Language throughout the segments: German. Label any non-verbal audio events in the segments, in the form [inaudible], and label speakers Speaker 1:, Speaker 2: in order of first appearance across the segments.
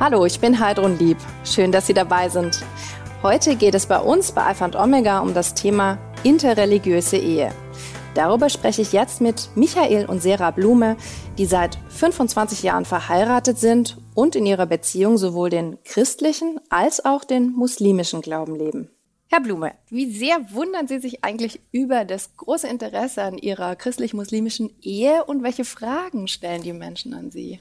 Speaker 1: Hallo, ich bin Heidrun Lieb. Schön, dass Sie dabei sind. Heute geht es bei uns bei Alpha und Omega um das Thema interreligiöse Ehe. Darüber spreche ich jetzt mit Michael und Sarah Blume, die seit 25 Jahren verheiratet sind und in ihrer Beziehung sowohl den christlichen als auch den muslimischen Glauben leben. Herr Blume, wie sehr wundern Sie sich eigentlich über das große Interesse an Ihrer christlich-muslimischen Ehe und welche Fragen stellen die Menschen an Sie?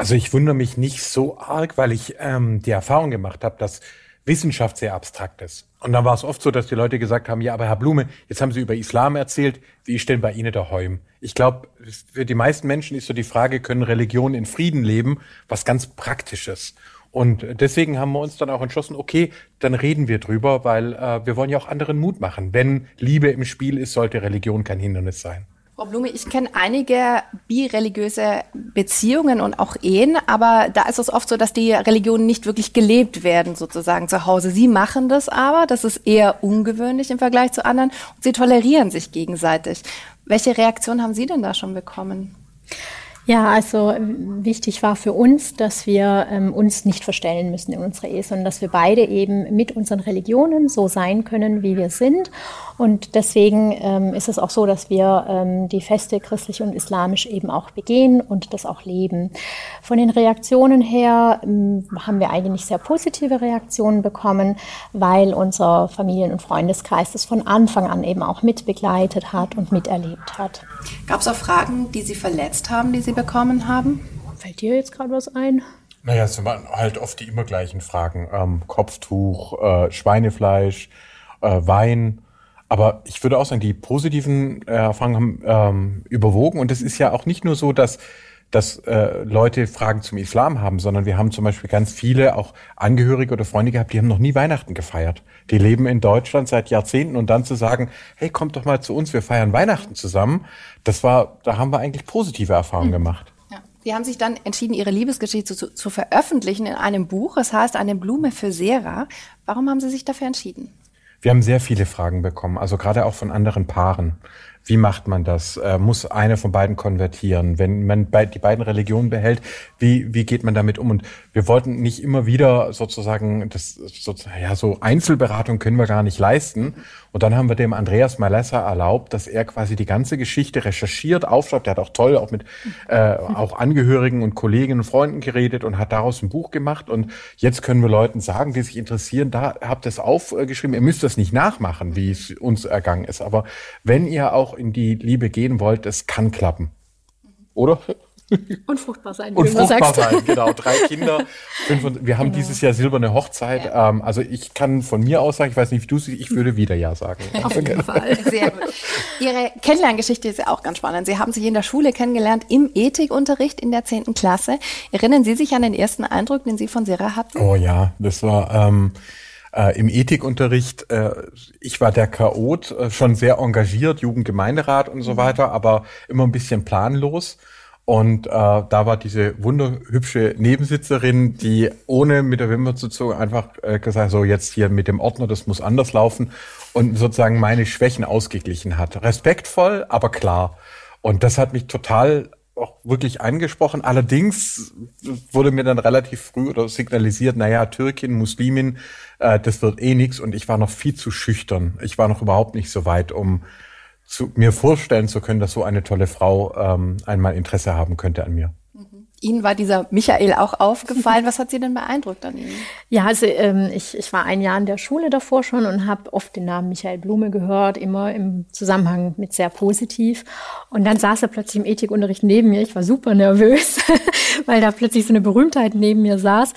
Speaker 2: Also ich wundere mich nicht so arg, weil ich ähm, die Erfahrung gemacht habe, dass Wissenschaft sehr abstrakt ist. Und dann war es oft so, dass die Leute gesagt haben, ja, aber Herr Blume, jetzt haben Sie über Islam erzählt, wie ist denn bei Ihnen der Heum? Ich glaube, für die meisten Menschen ist so die Frage, können Religionen in Frieden leben, was ganz Praktisches. Und deswegen haben wir uns dann auch entschlossen, okay, dann reden wir drüber, weil äh, wir wollen ja auch anderen Mut machen. Wenn Liebe im Spiel ist, sollte Religion kein Hindernis sein.
Speaker 1: Frau Blume, ich kenne einige bireligiöse Beziehungen und auch Ehen, aber da ist es oft so, dass die Religionen nicht wirklich gelebt werden, sozusagen zu Hause. Sie machen das aber, das ist eher ungewöhnlich im Vergleich zu anderen und sie tolerieren sich gegenseitig. Welche Reaktion haben Sie denn da schon bekommen?
Speaker 3: Ja, also wichtig war für uns, dass wir ähm, uns nicht verstellen müssen in unserer Ehe, sondern dass wir beide eben mit unseren Religionen so sein können, wie wir sind. Und deswegen ähm, ist es auch so, dass wir ähm, die Feste christlich und islamisch eben auch begehen und das auch leben. Von den Reaktionen her ähm, haben wir eigentlich sehr positive Reaktionen bekommen, weil unser Familien- und Freundeskreis das von Anfang an eben auch mitbegleitet hat und miterlebt hat.
Speaker 1: Gab es auch Fragen, die Sie verletzt haben, die Sie bekommen haben?
Speaker 3: Fällt dir jetzt gerade was ein?
Speaker 2: Naja, es waren halt oft die immer gleichen Fragen. Ähm, Kopftuch, äh, Schweinefleisch, äh, Wein. Aber ich würde auch sagen, die positiven äh, Erfahrungen haben ähm, überwogen. Und es ist ja auch nicht nur so, dass dass äh, Leute Fragen zum Islam haben, sondern wir haben zum Beispiel ganz viele auch Angehörige oder Freunde gehabt, die haben noch nie Weihnachten gefeiert. Die leben in Deutschland seit Jahrzehnten und dann zu sagen, hey, kommt doch mal zu uns, wir feiern Weihnachten zusammen, das war, da haben wir eigentlich positive Erfahrungen mhm. gemacht.
Speaker 1: Sie haben sich dann entschieden, Ihre Liebesgeschichte zu, zu veröffentlichen in einem Buch. Es heißt Eine Blume für Sarah. Warum haben Sie sich dafür entschieden?
Speaker 2: Wir haben sehr viele Fragen bekommen, also gerade auch von anderen Paaren. Wie macht man das? Äh, muss eine von beiden konvertieren? Wenn man die beiden Religionen behält, wie, wie geht man damit um? Und wir wollten nicht immer wieder sozusagen, das, sozusagen, ja, so Einzelberatung können wir gar nicht leisten. Und dann haben wir dem Andreas Malessa erlaubt, dass er quasi die ganze Geschichte recherchiert, aufschreibt. Der hat auch toll auch mit äh, auch Angehörigen und Kolleginnen und Freunden geredet und hat daraus ein Buch gemacht. Und jetzt können wir Leuten sagen, die sich interessieren, da habt ihr es aufgeschrieben. Ihr müsst das nicht nachmachen, wie es uns ergangen ist. Aber wenn ihr auch in die Liebe gehen wollt, es kann klappen. Oder?
Speaker 3: Und fruchtbar sein.
Speaker 2: Und fruchtbar sein, genau. Drei Kinder. Fünf und, wir haben genau. dieses Jahr silberne Hochzeit. Ja. Ähm, also ich kann von mir aus sagen, ich weiß nicht, wie du siehst, ich würde wieder Ja sagen. [laughs]
Speaker 1: Auf jeden Fall. Sehr gut. Ihre Kennenlerngeschichte ist ja auch ganz spannend. Sie haben sich in der Schule kennengelernt, im Ethikunterricht in der zehnten Klasse. Erinnern Sie sich an den ersten Eindruck, den Sie von Sarah hatten?
Speaker 2: Oh ja, das war... Ähm, äh, im Ethikunterricht, äh, ich war der Chaot, äh, schon sehr engagiert, Jugendgemeinderat und so mhm. weiter, aber immer ein bisschen planlos. Und äh, da war diese wunderhübsche Nebensitzerin, die ohne mit der Wimper zu zucken einfach äh, gesagt, so jetzt hier mit dem Ordner, das muss anders laufen und sozusagen meine Schwächen ausgeglichen hat. Respektvoll, aber klar. Und das hat mich total auch wirklich angesprochen. Allerdings wurde mir dann relativ früh oder signalisiert, naja, Türkin, Muslimin, äh, das wird eh nix. Und ich war noch viel zu schüchtern. Ich war noch überhaupt nicht so weit, um zu, mir vorstellen zu können, dass so eine tolle Frau ähm, einmal Interesse haben könnte an mir.
Speaker 1: Ihnen war dieser Michael auch aufgefallen. Was hat Sie denn beeindruckt an ihm?
Speaker 3: Ja, also ähm, ich, ich war ein Jahr in der Schule davor schon und habe oft den Namen Michael Blume gehört, immer im Zusammenhang mit sehr positiv. Und dann saß er plötzlich im Ethikunterricht neben mir. Ich war super nervös, [laughs] weil da plötzlich so eine Berühmtheit neben mir saß.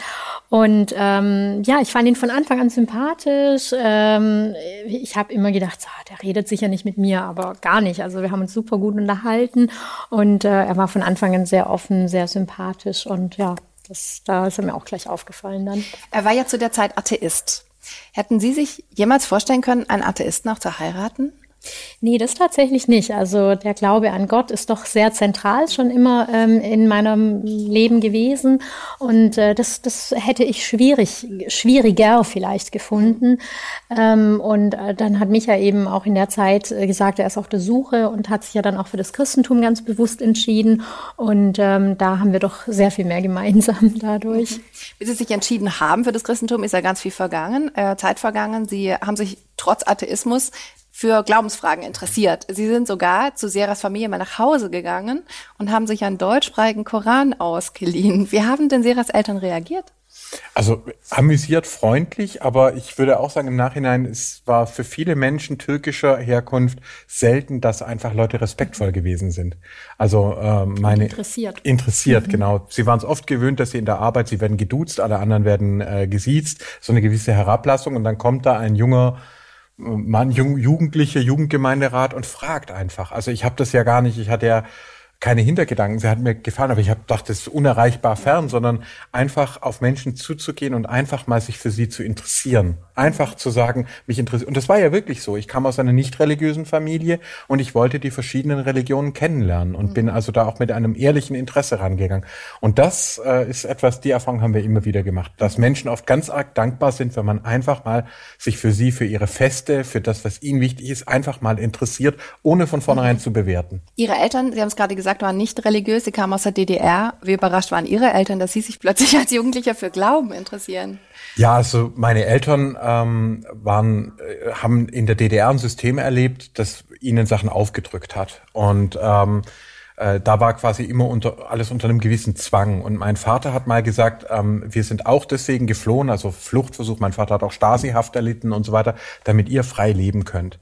Speaker 3: Und ähm, ja, ich fand ihn von Anfang an sympathisch. Ähm, ich habe immer gedacht, so, der redet sicher nicht mit mir, aber gar nicht. Also wir haben uns super gut unterhalten und äh, er war von Anfang an sehr offen, sehr sympathisch und ja, das, da ist er mir auch gleich aufgefallen dann.
Speaker 1: Er war ja zu der Zeit Atheist. Hätten Sie sich jemals vorstellen können, einen Atheisten auch zu heiraten?
Speaker 3: Nee, das tatsächlich nicht. Also der Glaube an Gott ist doch sehr zentral schon immer ähm, in meinem Leben gewesen. Und äh, das, das hätte ich schwierig, schwieriger vielleicht gefunden. Ähm, und äh, dann hat Micha eben auch in der Zeit äh, gesagt, er ist auf der Suche und hat sich ja dann auch für das Christentum ganz bewusst entschieden. Und ähm, da haben wir doch sehr viel mehr gemeinsam [laughs] dadurch.
Speaker 1: Wie Sie sich entschieden haben für das Christentum, ist ja ganz viel vergangen, äh, Zeit vergangen. Sie haben sich trotz Atheismus für Glaubensfragen interessiert. Sie sind sogar zu Seras Familie mal nach Hause gegangen und haben sich einen deutschsprachigen Koran ausgeliehen. Wie haben denn Seras Eltern reagiert?
Speaker 2: Also amüsiert, freundlich, aber ich würde auch sagen, im Nachhinein, es war für viele Menschen türkischer Herkunft selten, dass einfach Leute respektvoll gewesen sind. Also äh, meine
Speaker 3: interessiert.
Speaker 2: Interessiert, mhm. genau. Sie waren es oft gewöhnt, dass sie in der Arbeit, sie werden geduzt, alle anderen werden äh, gesiezt, so eine gewisse Herablassung und dann kommt da ein junger Mann, Jugendliche, Jugendgemeinderat und fragt einfach. Also ich habe das ja gar nicht, ich hatte ja keine Hintergedanken. Sie hat mir gefallen, aber ich habe gedacht, das ist unerreichbar fern, sondern einfach auf Menschen zuzugehen und einfach mal sich für sie zu interessieren. Einfach zu sagen, mich interessiert. Und das war ja wirklich so. Ich kam aus einer nicht religiösen Familie und ich wollte die verschiedenen Religionen kennenlernen und mhm. bin also da auch mit einem ehrlichen Interesse rangegangen. Und das äh, ist etwas, die Erfahrung haben wir immer wieder gemacht, dass Menschen oft ganz arg dankbar sind, wenn man einfach mal sich für sie, für ihre Feste, für das, was ihnen wichtig ist, einfach mal interessiert, ohne von vornherein mhm. zu bewerten.
Speaker 1: Ihre Eltern, Sie haben es gerade gesagt, gesagt, waren nicht religiös, sie kamen aus der DDR. Wie überrascht waren Ihre Eltern, dass Sie sich plötzlich als Jugendlicher für Glauben interessieren?
Speaker 2: Ja, also meine Eltern ähm, waren, äh, haben in der DDR ein System erlebt, das ihnen Sachen aufgedrückt hat. Und ähm, äh, da war quasi immer unter, alles unter einem gewissen Zwang. Und mein Vater hat mal gesagt, ähm, wir sind auch deswegen geflohen, also Fluchtversuch. Mein Vater hat auch Stasi-Haft erlitten und so weiter, damit ihr frei leben könnt.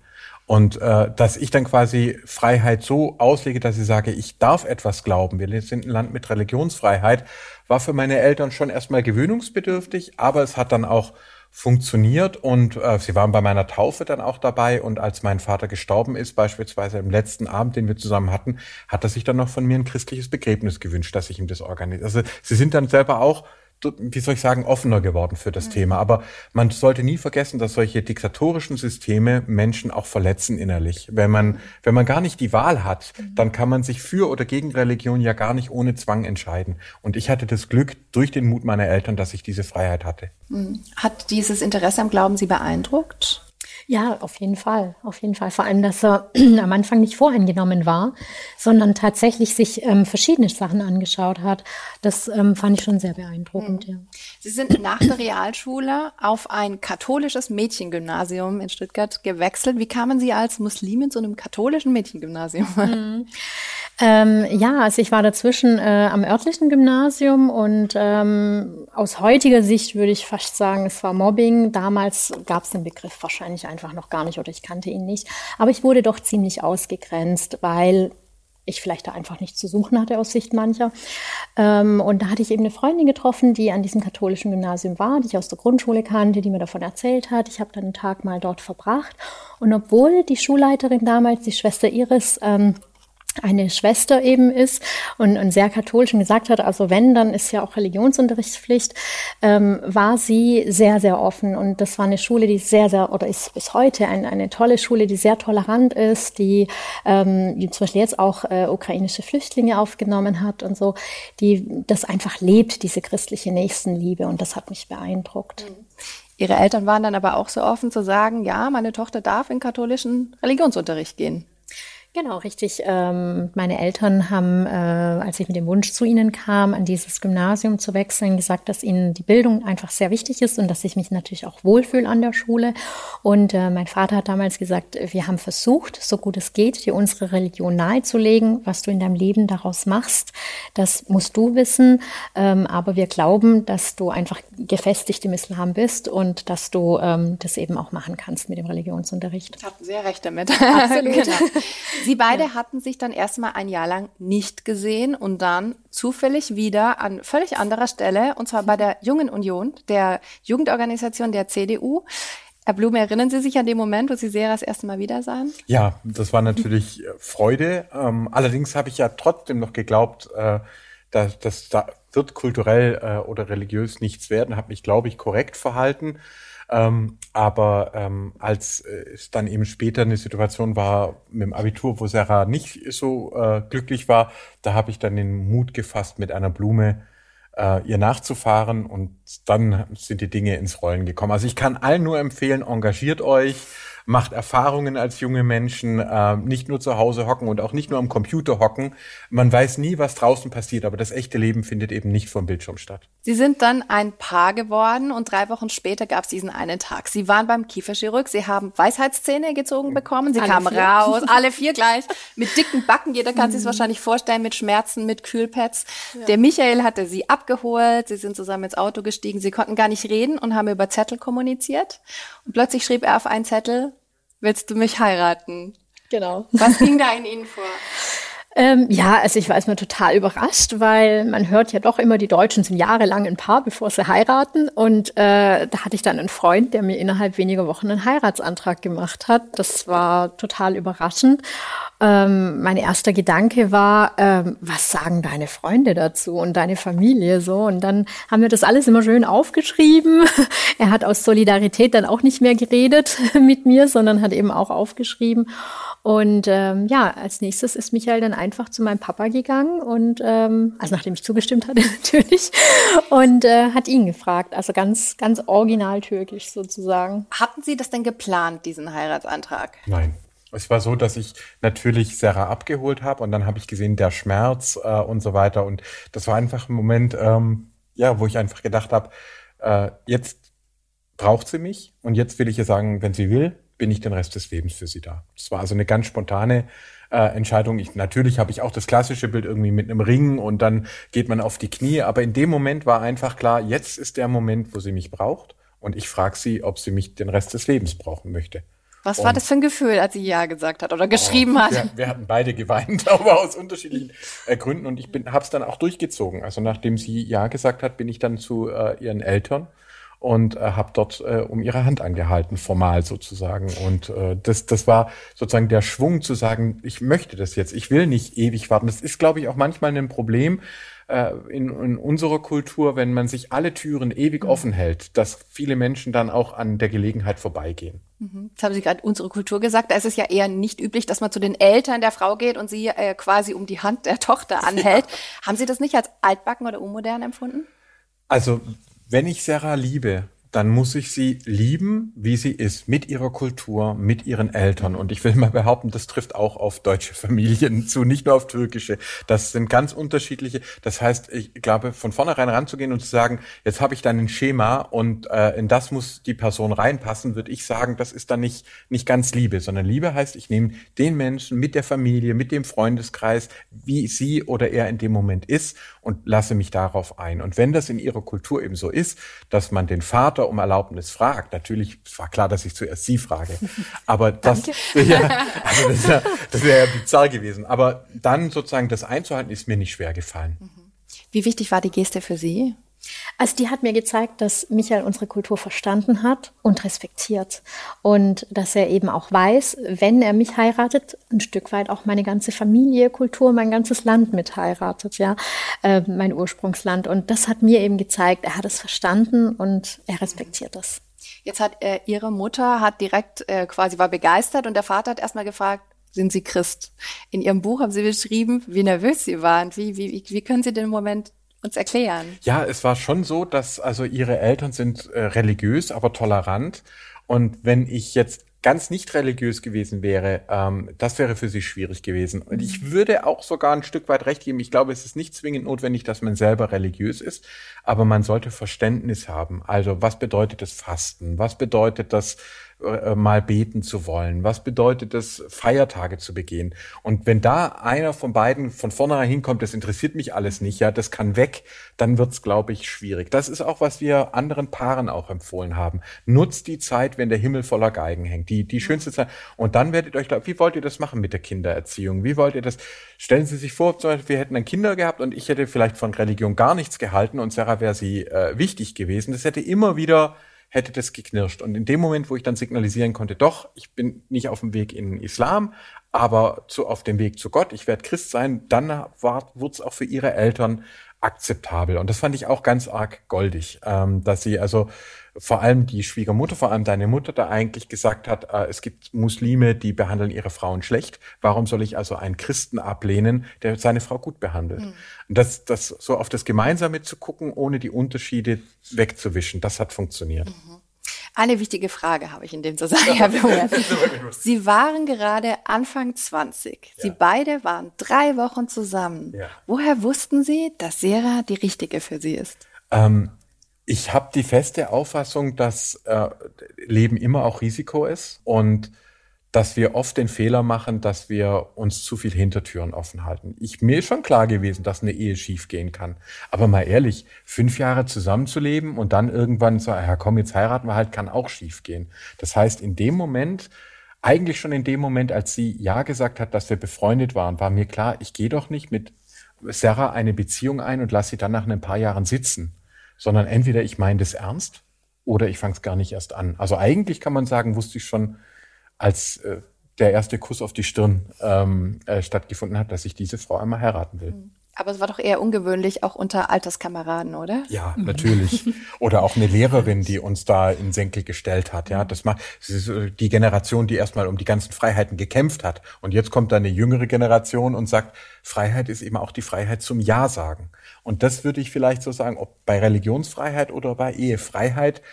Speaker 2: Und äh, dass ich dann quasi Freiheit so auslege, dass ich sage, ich darf etwas glauben. Wir sind ein Land mit Religionsfreiheit, war für meine Eltern schon erstmal gewöhnungsbedürftig, aber es hat dann auch funktioniert und äh, sie waren bei meiner Taufe dann auch dabei und als mein Vater gestorben ist, beispielsweise im letzten Abend, den wir zusammen hatten, hat er sich dann noch von mir ein christliches Begräbnis gewünscht, dass ich ihm das organisiere. Also sie sind dann selber auch wie soll ich sagen, offener geworden für das mhm. Thema. Aber man sollte nie vergessen, dass solche diktatorischen Systeme Menschen auch verletzen innerlich. Wenn man, wenn man gar nicht die Wahl hat, mhm. dann kann man sich für oder gegen Religion ja gar nicht ohne Zwang entscheiden. Und ich hatte das Glück durch den Mut meiner Eltern, dass ich diese Freiheit hatte.
Speaker 1: Mhm. Hat dieses Interesse am Glauben Sie beeindruckt?
Speaker 3: Ja, auf jeden Fall, auf jeden Fall. Vor allem, dass er [clears throat] am Anfang nicht voreingenommen war, sondern tatsächlich sich ähm, verschiedene Sachen angeschaut hat. Das ähm, fand ich schon sehr beeindruckend. Mhm. Ja.
Speaker 1: Sie sind nach der Realschule auf ein katholisches Mädchengymnasium in Stuttgart gewechselt. Wie kamen Sie als Muslimin zu einem katholischen Mädchengymnasium?
Speaker 3: Mhm. Ähm, ja, also ich war dazwischen äh, am örtlichen Gymnasium und ähm, aus heutiger Sicht würde ich fast sagen, es war Mobbing. Damals gab es den Begriff wahrscheinlich einfach noch gar nicht oder ich kannte ihn nicht. Aber ich wurde doch ziemlich ausgegrenzt, weil ich vielleicht da einfach nichts zu suchen hatte aus Sicht mancher. Ähm, und da hatte ich eben eine Freundin getroffen, die an diesem katholischen Gymnasium war, die ich aus der Grundschule kannte, die mir davon erzählt hat. Ich habe dann einen Tag mal dort verbracht. Und obwohl die Schulleiterin damals, die Schwester Iris, ähm, eine Schwester eben ist und, und sehr katholisch und gesagt hat, also wenn, dann ist ja auch Religionsunterrichtspflicht, ähm, war sie sehr, sehr offen. Und das war eine Schule, die sehr, sehr, oder ist bis heute ein, eine tolle Schule, die sehr tolerant ist, die, ähm, die zum Beispiel jetzt auch äh, ukrainische Flüchtlinge aufgenommen hat und so, die das einfach lebt, diese christliche Nächstenliebe. Und das hat mich beeindruckt. Mhm.
Speaker 1: Ihre Eltern waren dann aber auch so offen zu sagen, ja, meine Tochter darf in katholischen Religionsunterricht gehen.
Speaker 3: Genau, richtig. Ähm, meine Eltern haben, äh, als ich mit dem Wunsch zu ihnen kam, an dieses Gymnasium zu wechseln, gesagt, dass ihnen die Bildung einfach sehr wichtig ist und dass ich mich natürlich auch wohlfühle an der Schule. Und äh, mein Vater hat damals gesagt, wir haben versucht, so gut es geht, dir unsere Religion nahezulegen. Was du in deinem Leben daraus machst, das musst du wissen. Ähm, aber wir glauben, dass du einfach gefestigt im Islam bist und dass du ähm, das eben auch machen kannst mit dem Religionsunterricht.
Speaker 1: Hatten sehr recht damit. Absolut. [laughs] genau. Sie beide ja. hatten sich dann erstmal ein Jahr lang nicht gesehen und dann zufällig wieder an völlig anderer Stelle, und zwar bei der Jungen Union, der Jugendorganisation der CDU. Herr Blume, erinnern Sie sich an den Moment, wo Sie Sera das erste Mal wieder sahen?
Speaker 2: Ja, das war natürlich äh, Freude. Ähm, allerdings habe ich ja trotzdem noch geglaubt, äh, dass, dass da wird kulturell äh, oder religiös nichts werden, habe mich, glaube ich, korrekt verhalten. Ähm, aber ähm, als äh, es dann eben später eine Situation war mit dem Abitur, wo Sarah nicht so äh, glücklich war, da habe ich dann den Mut gefasst, mit einer Blume äh, ihr nachzufahren und dann sind die Dinge ins Rollen gekommen. Also ich kann allen nur empfehlen, engagiert euch, macht Erfahrungen als junge Menschen, äh, nicht nur zu Hause hocken und auch nicht nur am Computer hocken. Man weiß nie, was draußen passiert, aber das echte Leben findet eben nicht vom Bildschirm statt.
Speaker 1: Sie sind dann ein Paar geworden und drei Wochen später gab es diesen einen Tag. Sie waren beim Kieferchirurg, Sie haben Weisheitszähne gezogen bekommen, Sie alle kamen vier. raus, [laughs] alle vier gleich, mit dicken Backen. Jeder kann mhm. sich es wahrscheinlich vorstellen, mit Schmerzen, mit Kühlpads. Ja. Der Michael hatte Sie abgeholt, Sie sind zusammen ins Auto gestiegen, Sie konnten gar nicht reden und haben über Zettel kommuniziert. Und plötzlich schrieb er auf einen Zettel, willst du mich heiraten?
Speaker 3: Genau.
Speaker 1: Was ging da in Ihnen vor? [laughs]
Speaker 3: Ähm, ja, also ich war erstmal total überrascht, weil man hört ja doch immer, die Deutschen sind jahrelang ein Paar, bevor sie heiraten. Und äh, da hatte ich dann einen Freund, der mir innerhalb weniger Wochen einen Heiratsantrag gemacht hat. Das war total überraschend. Ähm, mein erster Gedanke war, ähm, was sagen deine Freunde dazu und deine Familie so? Und dann haben wir das alles immer schön aufgeschrieben. [laughs] er hat aus Solidarität dann auch nicht mehr geredet [laughs] mit mir, sondern hat eben auch aufgeschrieben. Und ähm, ja, als nächstes ist Michael dann einfach zu meinem Papa gegangen und ähm, also nachdem ich zugestimmt hatte [laughs] natürlich und äh, hat ihn gefragt, also ganz ganz original türkisch sozusagen.
Speaker 1: Hatten Sie das denn geplant, diesen Heiratsantrag?
Speaker 2: Nein. Es war so, dass ich natürlich Sarah abgeholt habe und dann habe ich gesehen, der Schmerz äh, und so weiter. Und das war einfach ein Moment, ähm, ja, wo ich einfach gedacht habe, äh, jetzt braucht sie mich und jetzt will ich ihr sagen, wenn sie will, bin ich den Rest des Lebens für sie da. Das war also eine ganz spontane äh, Entscheidung. Ich, natürlich habe ich auch das klassische Bild irgendwie mit einem Ring und dann geht man auf die Knie. Aber in dem Moment war einfach klar, jetzt ist der Moment, wo sie mich braucht. Und ich frage sie, ob sie mich den Rest des Lebens brauchen möchte.
Speaker 1: Was und war das für ein Gefühl, als sie Ja gesagt hat oder geschrieben oh, hat?
Speaker 2: Wir, wir, hatten beide geweint, [laughs] aber aus unterschiedlichen äh, Gründen. Und ich habe es dann auch durchgezogen. Also nachdem sie Ja gesagt hat, bin ich dann zu äh, ihren Eltern und äh, habe dort äh, um ihre Hand angehalten, formal sozusagen. Und äh, das, das war sozusagen der Schwung zu sagen, ich möchte das jetzt, ich will nicht ewig warten. Das ist, glaube ich, auch manchmal ein Problem äh, in, in unserer Kultur, wenn man sich alle Türen ewig offen hält, dass viele Menschen dann auch an der Gelegenheit vorbeigehen.
Speaker 1: Mhm. Jetzt haben Sie gerade unsere Kultur gesagt. Da ist es ja eher nicht üblich, dass man zu den Eltern der Frau geht und sie äh, quasi um die Hand der Tochter [laughs] anhält. Ja. Haben Sie das nicht als altbacken oder unmodern empfunden?
Speaker 2: Also wenn ich Sarah liebe, dann muss ich sie lieben, wie sie ist, mit ihrer Kultur, mit ihren Eltern. Und ich will mal behaupten, das trifft auch auf deutsche Familien zu, nicht nur auf türkische. Das sind ganz unterschiedliche. Das heißt, ich glaube, von vornherein ranzugehen und zu sagen, jetzt habe ich dann ein Schema und äh, in das muss die Person reinpassen, würde ich sagen, das ist dann nicht, nicht ganz Liebe, sondern Liebe heißt, ich nehme den Menschen mit der Familie, mit dem Freundeskreis, wie sie oder er in dem Moment ist und lasse mich darauf ein. Und wenn das in ihrer Kultur eben so ist, dass man den Vater um Erlaubnis fragt, natürlich war klar, dass ich zuerst sie frage, [laughs] aber das, [laughs] ja, also das, ja, das wäre ja bizarr gewesen. Aber dann sozusagen das einzuhalten, ist mir nicht schwer gefallen.
Speaker 1: Wie wichtig war die Geste für Sie?
Speaker 3: Also die hat mir gezeigt, dass Michael unsere Kultur verstanden hat und respektiert. Und dass er eben auch weiß, wenn er mich heiratet, ein Stück weit auch meine ganze Familie, Kultur, mein ganzes Land mit heiratet, ja, äh, mein Ursprungsland. Und das hat mir eben gezeigt, er hat es verstanden und er respektiert das.
Speaker 1: Jetzt hat äh, ihre Mutter hat direkt äh, quasi war begeistert und der Vater hat erstmal gefragt, sind Sie Christ? In Ihrem Buch haben Sie beschrieben, wie nervös Sie waren. Wie, wie, wie können Sie den Moment uns erklären?
Speaker 2: Ja, es war schon so, dass also ihre Eltern sind äh, religiös, aber tolerant. Und wenn ich jetzt ganz nicht religiös gewesen wäre, ähm, das wäre für sie schwierig gewesen. Und ich mhm. würde auch sogar ein Stück weit recht geben. Ich glaube, es ist nicht zwingend notwendig, dass man selber religiös ist, aber man sollte Verständnis haben. Also was bedeutet das Fasten? Was bedeutet das äh, mal beten zu wollen? Was bedeutet es, Feiertage zu begehen? Und wenn da einer von beiden von vornherein hinkommt, das interessiert mich alles nicht, ja, das kann weg, dann wird's, glaube ich, schwierig. Das ist auch, was wir anderen Paaren auch empfohlen haben. Nutzt die Zeit, wenn der Himmel voller Geigen hängt. Die, die schönste Zeit. Und dann werdet ihr euch, wie wollt ihr das machen mit der Kindererziehung? Wie wollt ihr das? Stellen Sie sich vor, zum Beispiel, wir hätten dann Kinder gehabt und ich hätte vielleicht von Religion gar nichts gehalten und Sarah wäre sie äh, wichtig gewesen. Das hätte immer wieder hätte das geknirscht. Und in dem Moment, wo ich dann signalisieren konnte, doch, ich bin nicht auf dem Weg in Islam, aber zu, auf dem Weg zu Gott, ich werde Christ sein, dann wurde es auch für ihre Eltern akzeptabel. Und das fand ich auch ganz arg goldig, ähm, dass sie also vor allem die Schwiegermutter, vor allem deine Mutter, da eigentlich gesagt hat, äh, es gibt Muslime, die behandeln ihre Frauen schlecht. Warum soll ich also einen Christen ablehnen, der seine Frau gut behandelt? Mhm. Und das, das so auf das Gemeinsame zu gucken, ohne die Unterschiede wegzuwischen, das hat funktioniert. Mhm.
Speaker 1: Eine wichtige Frage habe ich in dem [laughs] Zusammenhang, Herr Blume. Sie waren gerade Anfang 20. Sie ja. beide waren drei Wochen zusammen. Ja. Woher wussten Sie, dass Sarah die richtige für Sie ist?
Speaker 2: Ähm, ich habe die feste Auffassung, dass äh, Leben immer auch Risiko ist und dass wir oft den Fehler machen, dass wir uns zu viel Hintertüren offen halten. Ich, mir ist schon klar gewesen, dass eine Ehe schiefgehen kann. Aber mal ehrlich, fünf Jahre zusammenzuleben und dann irgendwann so, ja komm, jetzt heiraten wir halt, kann auch schiefgehen. Das heißt, in dem Moment, eigentlich schon in dem Moment, als sie Ja gesagt hat, dass wir befreundet waren, war mir klar, ich gehe doch nicht mit Sarah eine Beziehung ein und lasse sie dann nach ein paar Jahren sitzen sondern entweder ich meine das ernst oder ich fange es gar nicht erst an. Also eigentlich kann man sagen, wusste ich schon, als äh, der erste Kuss auf die Stirn ähm, äh, stattgefunden hat, dass ich diese Frau einmal heiraten will. Mhm.
Speaker 1: Aber es war doch eher ungewöhnlich, auch unter Alterskameraden, oder?
Speaker 2: Ja, natürlich. [laughs] Oder auch eine Lehrerin, die uns da in Senkel gestellt hat. Ja, das macht äh, die Generation, die erstmal um die ganzen Freiheiten gekämpft hat. Und jetzt kommt da eine jüngere Generation und sagt, Freiheit ist eben auch die Freiheit zum Ja sagen. Und das würde ich vielleicht so sagen, ob bei Religionsfreiheit oder bei Ehefreiheit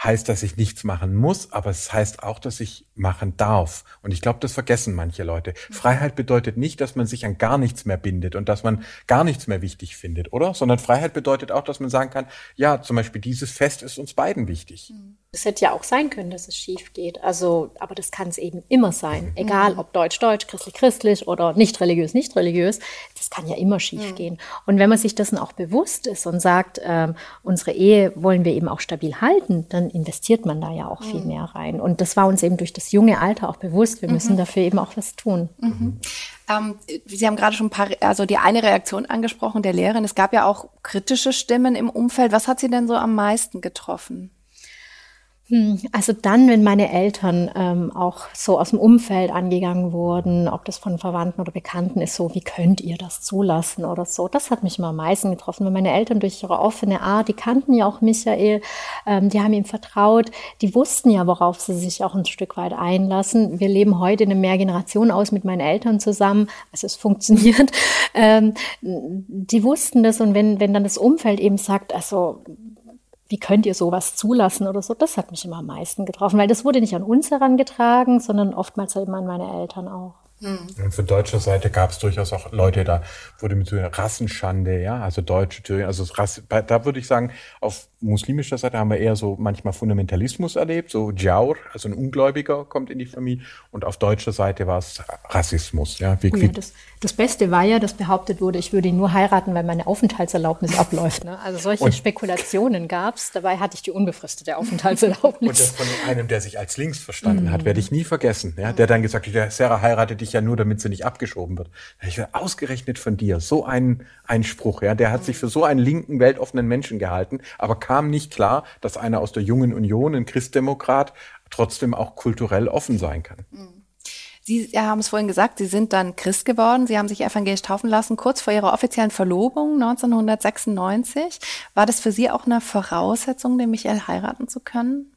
Speaker 2: heißt, dass ich nichts machen muss, aber es heißt auch, dass ich machen darf. Und ich glaube, das vergessen manche Leute. Mhm. Freiheit bedeutet nicht, dass man sich an gar nichts mehr bindet und dass man gar nichts mehr wichtig findet, oder? Sondern Freiheit bedeutet auch, dass man sagen kann, ja, zum Beispiel dieses Fest ist uns beiden wichtig.
Speaker 3: Mhm. Es hätte ja auch sein können, dass es schief geht. Also, aber das kann es eben immer sein. Mhm. Egal ob deutsch-deutsch, christlich-christlich oder nicht religiös, nicht religiös. Das kann ja immer schief mhm. gehen. Und wenn man sich dessen auch bewusst ist und sagt, ähm, unsere Ehe wollen wir eben auch stabil halten, dann investiert man da ja auch mhm. viel mehr rein. Und das war uns eben durch das junge Alter auch bewusst. Wir müssen mhm. dafür eben auch was tun.
Speaker 1: Mhm. Ähm, Sie haben gerade schon ein paar, also die eine Reaktion angesprochen der Lehrerin. Es gab ja auch kritische Stimmen im Umfeld. Was hat Sie denn so am meisten getroffen?
Speaker 3: Hm, also dann, wenn meine Eltern ähm, auch so aus dem Umfeld angegangen wurden, ob das von Verwandten oder Bekannten ist, so wie könnt ihr das zulassen oder so, das hat mich immer am meisten getroffen. Weil meine Eltern durch ihre offene Art, die kannten ja auch Michael, ähm, die haben ihm vertraut, die wussten ja, worauf sie sich auch ein Stück weit einlassen. Wir leben heute in einer Mehrgeneration aus mit meinen Eltern zusammen, also es funktioniert. [laughs] Ähm, die wussten das und wenn, wenn dann das Umfeld eben sagt, also wie könnt ihr sowas zulassen oder so, das hat mich immer am meisten getroffen, weil das wurde nicht an uns herangetragen, sondern oftmals eben an meine Eltern auch.
Speaker 2: Hm. Und von deutscher Seite gab es durchaus auch Leute, da wurde mit so einer Rassenschande, ja, also deutsche Thüringen, also Rass, da würde ich sagen, auf muslimischer Seite haben wir eher so manchmal Fundamentalismus erlebt, so Jaur, also ein Ungläubiger kommt in die Familie, und auf deutscher Seite war es Rassismus, ja.
Speaker 3: Wie, oh ja das, das Beste war ja, dass behauptet wurde, ich würde ihn nur heiraten, weil meine Aufenthaltserlaubnis [laughs] abläuft. Ne? Also solche und, Spekulationen gab es. Dabei hatte ich die unbefristete Aufenthaltserlaubnis.
Speaker 2: Und das von einem, der sich als links verstanden mm. hat, werde ich nie vergessen. Ja? Der dann gesagt hat, Sarah heiratet dich ja nur, damit sie nicht abgeschoben wird. Ich werde ausgerechnet von dir so ein, ein Spruch. Ja? Der hat sich für so einen linken, weltoffenen Menschen gehalten, aber kam nicht klar, dass einer aus der Jungen Union, ein Christdemokrat, trotzdem auch kulturell offen sein kann. Mm.
Speaker 1: Sie haben es vorhin gesagt, Sie sind dann Christ geworden. Sie haben sich evangelisch taufen lassen, kurz vor Ihrer offiziellen Verlobung 1996. War das für Sie auch eine Voraussetzung, den Michael heiraten zu können?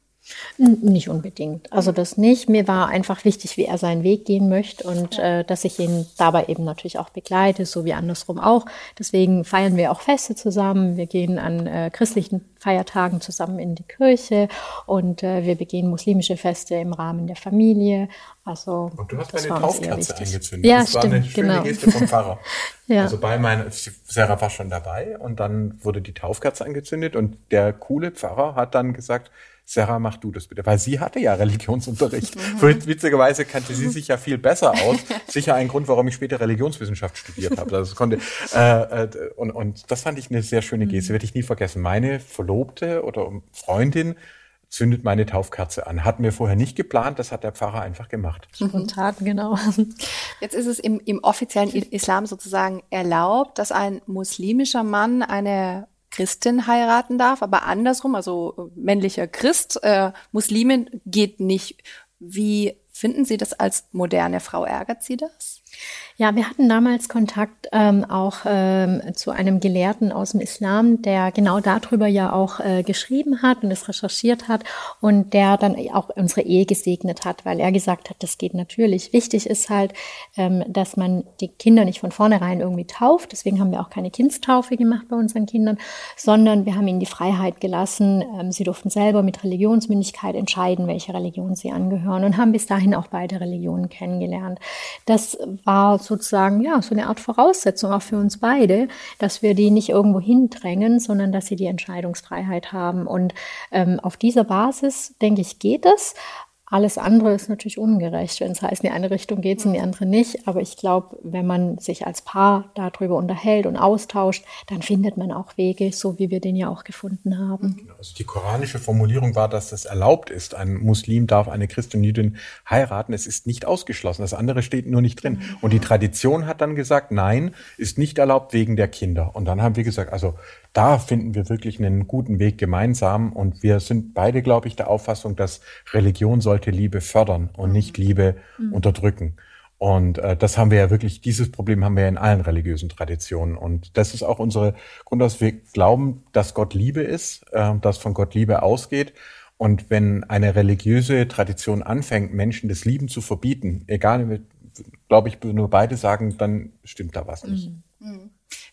Speaker 3: Nicht unbedingt. Also das nicht. Mir war einfach wichtig, wie er seinen Weg gehen möchte und äh, dass ich ihn dabei eben natürlich auch begleite, so wie andersrum auch. Deswegen feiern wir auch Feste zusammen. Wir gehen an äh, christlichen Feiertagen zusammen in die Kirche und äh, wir begehen muslimische Feste im Rahmen der Familie. Also
Speaker 2: und du hast meine Taufkerze angezündet. Ja, das stimmt, war eine schöne genau. Geste vom Pfarrer. [laughs] ja. Also bei meiner Sarah war schon dabei und dann wurde die Taufkerze angezündet und der coole Pfarrer hat dann gesagt, Sarah, mach du das bitte. Weil sie hatte ja Religionsunterricht. [laughs] Mhm. Witzigerweise kannte sie sich ja viel besser aus. Sicher ein Grund, warum ich später Religionswissenschaft studiert habe. Das konnte, äh, äh, und, und das fand ich eine sehr schöne Geste, mhm. werde ich nie vergessen. Meine Verlobte oder Freundin zündet meine Taufkerze an. Hatten wir vorher nicht geplant, das hat der Pfarrer einfach gemacht. [laughs]
Speaker 3: Spontan, genau.
Speaker 1: Jetzt ist es im, im offiziellen Islam sozusagen erlaubt, dass ein muslimischer Mann eine Christin heiraten darf, aber andersrum, also männlicher Christ, äh, Muslimin geht nicht. Wie finden Sie das als moderne Frau? Ärgert Sie das?
Speaker 3: Ja, wir hatten damals Kontakt ähm, auch ähm, zu einem Gelehrten aus dem Islam, der genau darüber ja auch äh, geschrieben hat und es recherchiert hat und der dann auch unsere Ehe gesegnet hat, weil er gesagt hat, das geht natürlich. Wichtig ist halt, ähm, dass man die Kinder nicht von vornherein irgendwie tauft. Deswegen haben wir auch keine Kindstaufe gemacht bei unseren Kindern, sondern wir haben ihnen die Freiheit gelassen. Ähm, sie durften selber mit Religionsmündigkeit entscheiden, welche Religion sie angehören und haben bis dahin auch beide Religionen kennengelernt. Das war sozusagen ja so eine Art Voraussetzung auch für uns beide, dass wir die nicht irgendwo hindrängen, sondern dass sie die Entscheidungsfreiheit haben. Und ähm, auf dieser Basis, denke ich, geht es. Alles andere ist natürlich ungerecht, wenn es heißt, in die eine Richtung geht es, in die andere nicht. Aber ich glaube, wenn man sich als Paar darüber unterhält und austauscht, dann findet man auch Wege, so wie wir den ja auch gefunden haben.
Speaker 2: Genau, also die koranische Formulierung war, dass das erlaubt ist. Ein Muslim darf eine Christenjüdin heiraten. Es ist nicht ausgeschlossen. Das andere steht nur nicht drin. Und die Tradition hat dann gesagt, nein, ist nicht erlaubt wegen der Kinder. Und dann haben wir gesagt, also da finden wir wirklich einen guten Weg gemeinsam. Und wir sind beide, glaube ich, der Auffassung, dass Religion sollte Liebe fördern und nicht Liebe mhm. unterdrücken. Und äh, das haben wir ja wirklich, dieses Problem haben wir ja in allen religiösen Traditionen. Und das ist auch unsere Grund, dass wir glauben, dass Gott Liebe ist, äh, dass von Gott Liebe ausgeht. Und wenn eine religiöse Tradition anfängt, Menschen das Lieben zu verbieten, egal, glaube ich, nur beide sagen, dann stimmt da was nicht. Mhm.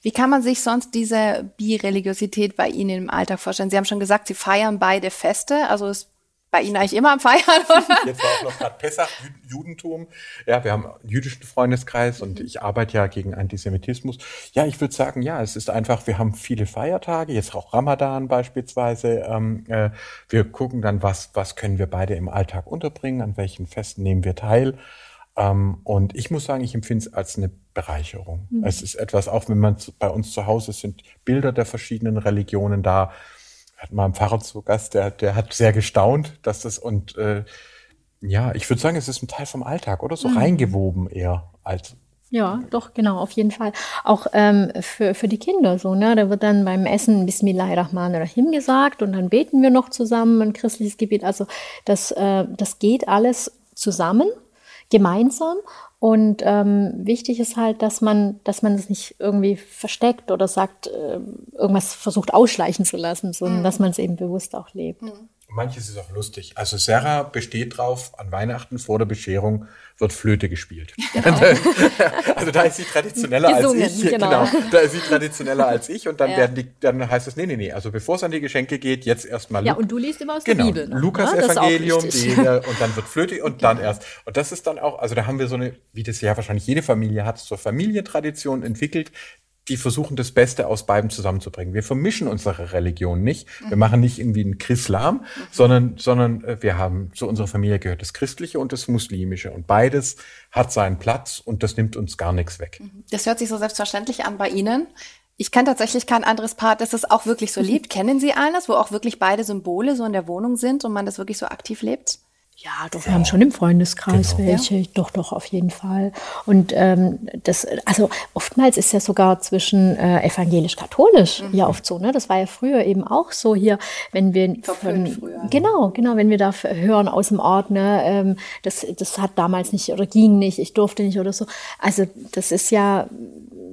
Speaker 1: Wie kann man sich sonst diese Bireligiosität bei Ihnen im Alltag vorstellen? Sie haben schon gesagt, Sie feiern beide Feste, also ist bei Ihnen eigentlich immer am Feiern, oder? [laughs]
Speaker 2: Jetzt war auch noch gerade Pessach, Judentum. Ja, wir haben einen jüdischen Freundeskreis und ich arbeite ja gegen Antisemitismus. Ja, ich würde sagen, ja, es ist einfach, wir haben viele Feiertage, jetzt auch Ramadan beispielsweise. Ähm, äh, wir gucken dann, was, was können wir beide im Alltag unterbringen, an welchen Festen nehmen wir teil. Ähm, und ich muss sagen, ich empfinde es als eine Bereicherung. Mhm. Es ist etwas, auch wenn man zu, bei uns zu Hause sind Bilder der verschiedenen Religionen da. Hatten mal einen Pfarrer zu Gast, der, der hat sehr gestaunt, dass das und äh, ja, ich würde sagen, es ist ein Teil vom Alltag, oder so mhm. reingewoben eher als
Speaker 3: ja, doch, genau, auf jeden Fall. Auch ähm, für, für die Kinder so, ne? Da wird dann beim Essen Bismillahirrahmanirrahim gesagt und dann beten wir noch zusammen ein christliches Gebet. Also das, äh, das geht alles zusammen gemeinsam. Und ähm, wichtig ist halt, dass man, dass man es nicht irgendwie versteckt oder sagt, äh, irgendwas versucht ausschleichen zu lassen, sondern mhm. dass man es eben bewusst auch lebt. Mhm.
Speaker 2: Manches ist auch lustig. Also Sarah besteht drauf, an Weihnachten vor der Bescherung wird Flöte gespielt. [laughs] Genau. also da ist sie traditioneller Gesungen, als ich. Genau. genau. Da ist sie traditioneller als ich und dann ja. werden die, dann heißt es, nee, nee, nee, also bevor es an die Geschenke geht, jetzt erstmal.
Speaker 3: Ja, und du liest immer aus genau, der Bibel.
Speaker 2: Noch, Lukas ne? Evangelium, die, und dann wird Flöte und genau. dann erst. Und das ist dann auch, also da haben wir so eine, wie das ja wahrscheinlich jede Familie hat, zur Familientradition entwickelt, die versuchen das Beste aus beiden zusammenzubringen. Wir vermischen unsere Religion nicht. Wir mhm. machen nicht irgendwie einen Chrislam, mhm. sondern, sondern äh, wir haben zu unserer Familie gehört das Christliche und das Muslimische. Und beides hat seinen Platz und das nimmt uns gar nichts weg. Mhm.
Speaker 1: Das hört sich so selbstverständlich an bei Ihnen. Ich kenne tatsächlich kein anderes Paar, das es auch wirklich so [laughs] lebt. Kennen Sie eines, wo auch wirklich beide Symbole so in der Wohnung sind und man das wirklich so aktiv lebt?
Speaker 3: Ja, doch, wir haben schon im Freundeskreis genau. welche. Doch, doch, auf jeden Fall. Und ähm, das, also oftmals ist ja sogar zwischen äh, evangelisch-katholisch mhm. ja oft so, ne? Das war ja früher eben auch so hier, wenn wir von, früher. genau, genau, wenn wir da hören aus dem Ort, ne, ähm, das, das hat damals nicht oder ging nicht, ich durfte nicht oder so. Also das ist ja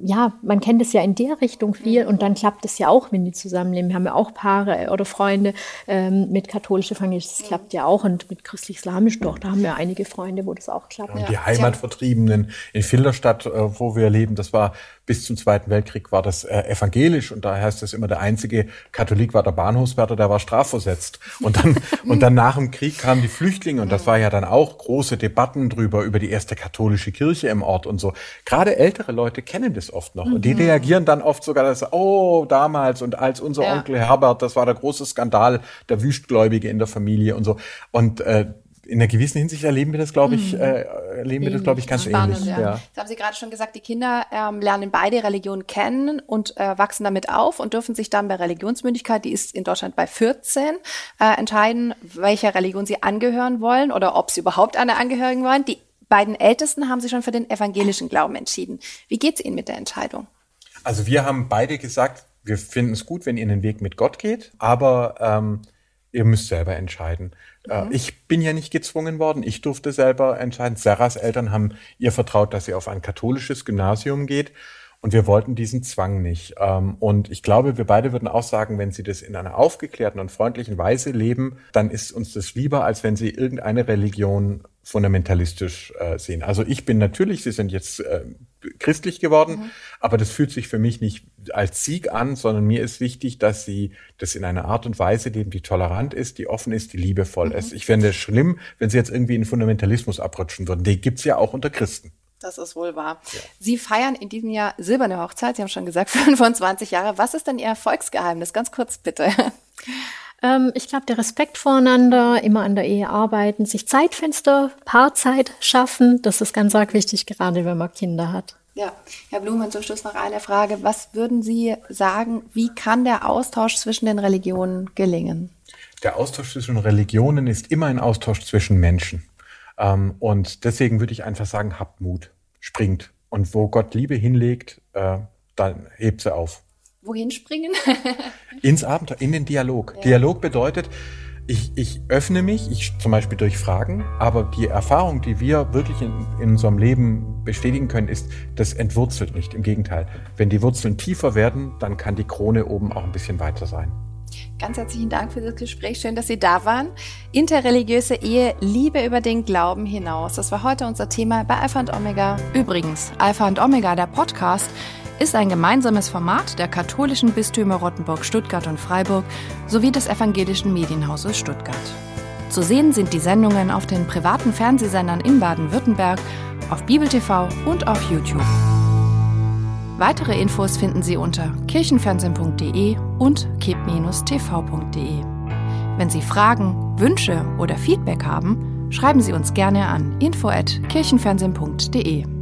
Speaker 3: ja, man kennt es ja in der Richtung viel und dann klappt es ja auch, wenn die zusammenleben. Wir haben ja auch Paare oder Freunde ähm, mit katholisch-evangelisch, das klappt ja auch und mit christlich-islamisch doch, da haben wir einige Freunde, wo das auch klappt.
Speaker 2: Und die Heimatvertriebenen in Filderstadt, äh, wo wir leben, das war bis zum Zweiten Weltkrieg war das äh, evangelisch und da heißt es immer, der einzige Katholik war der Bahnhofswärter, der war strafversetzt. Und dann, [laughs] und dann nach dem Krieg kamen die Flüchtlinge und das war ja dann auch große Debatten drüber, über die erste katholische Kirche im Ort und so. Gerade ältere Leute kennen das oft noch. Und die mhm. reagieren dann oft sogar, dass, oh, damals und als unser ja. Onkel Herbert, das war der große Skandal, der Wüstgläubige in der Familie und so. Und äh, in einer gewissen Hinsicht erleben wir das, glaube ich, mhm. äh, erleben wir das, glaube ich, ganz Spannend, ähnlich. Ja.
Speaker 1: Ja. Das haben Sie gerade schon gesagt, die Kinder ähm, lernen beide Religionen kennen und äh, wachsen damit auf und dürfen sich dann bei Religionsmündigkeit, die ist in Deutschland bei 14, äh, entscheiden, welcher Religion sie angehören wollen oder ob sie überhaupt eine angehören wollen. Die beiden Ältesten haben sich schon für den evangelischen Glauben entschieden. Wie geht es Ihnen mit der Entscheidung?
Speaker 2: Also wir haben beide gesagt, wir finden es gut, wenn ihr den Weg mit Gott geht, aber ähm, ihr müsst selber entscheiden. Äh, mhm. Ich bin ja nicht gezwungen worden, ich durfte selber entscheiden. Sarahs Eltern haben ihr vertraut, dass sie auf ein katholisches Gymnasium geht. Und wir wollten diesen Zwang nicht. Ähm, und ich glaube, wir beide würden auch sagen, wenn sie das in einer aufgeklärten und freundlichen Weise leben, dann ist uns das lieber, als wenn sie irgendeine Religion fundamentalistisch äh, sehen. Also ich bin natürlich, Sie sind jetzt äh, christlich geworden, mhm. aber das fühlt sich für mich nicht als Sieg an, sondern mir ist wichtig, dass Sie das in einer Art und Weise leben, die tolerant ist, die offen ist, die liebevoll mhm. ist. Ich fände es schlimm, wenn Sie jetzt irgendwie in Fundamentalismus abrutschen würden. Den gibt's ja auch unter Christen.
Speaker 1: Das ist wohl wahr. Ja. Sie feiern in diesem Jahr silberne Hochzeit. Sie haben schon gesagt, [laughs] 25 Jahre. Was ist denn Ihr Erfolgsgeheimnis? Ganz kurz bitte.
Speaker 3: Ähm, ich glaube, der Respekt voreinander, immer an der Ehe arbeiten, sich Zeitfenster, Paarzeit schaffen, das ist ganz arg wichtig, gerade wenn man Kinder hat.
Speaker 1: Ja, Herr Blumen, zum Schluss noch eine Frage. Was würden Sie sagen, wie kann der Austausch zwischen den Religionen gelingen?
Speaker 2: Der Austausch zwischen Religionen ist immer ein Austausch zwischen Menschen. Ähm, und deswegen würde ich einfach sagen, habt Mut, springt. Und wo Gott Liebe hinlegt, äh, dann hebt sie auf.
Speaker 1: Wohin springen? [laughs]
Speaker 2: Ins Abenteuer, in den Dialog. Ja. Dialog bedeutet, ich, ich öffne mich, ich zum Beispiel durch Fragen, aber die Erfahrung, die wir wirklich in, in unserem Leben bestätigen können, ist, das entwurzelt nicht. Im Gegenteil. Wenn die Wurzeln tiefer werden, dann kann die Krone oben auch ein bisschen weiter sein.
Speaker 1: Ganz herzlichen Dank für das Gespräch. Schön, dass Sie da waren. Interreligiöse Ehe, Liebe über den Glauben hinaus. Das war heute unser Thema bei Alpha und Omega. Übrigens, Alpha und Omega, der Podcast, ist ein gemeinsames Format der katholischen Bistümer Rottenburg, Stuttgart und Freiburg sowie des evangelischen Medienhauses Stuttgart. Zu sehen sind die Sendungen auf den privaten Fernsehsendern in Baden-Württemberg, auf Bibel TV und auf YouTube. Weitere Infos finden Sie unter kirchenfernsehen.de und kip-tv.de. Wenn Sie Fragen, Wünsche oder Feedback haben, schreiben Sie uns gerne an info@kirchenfernsehen.de.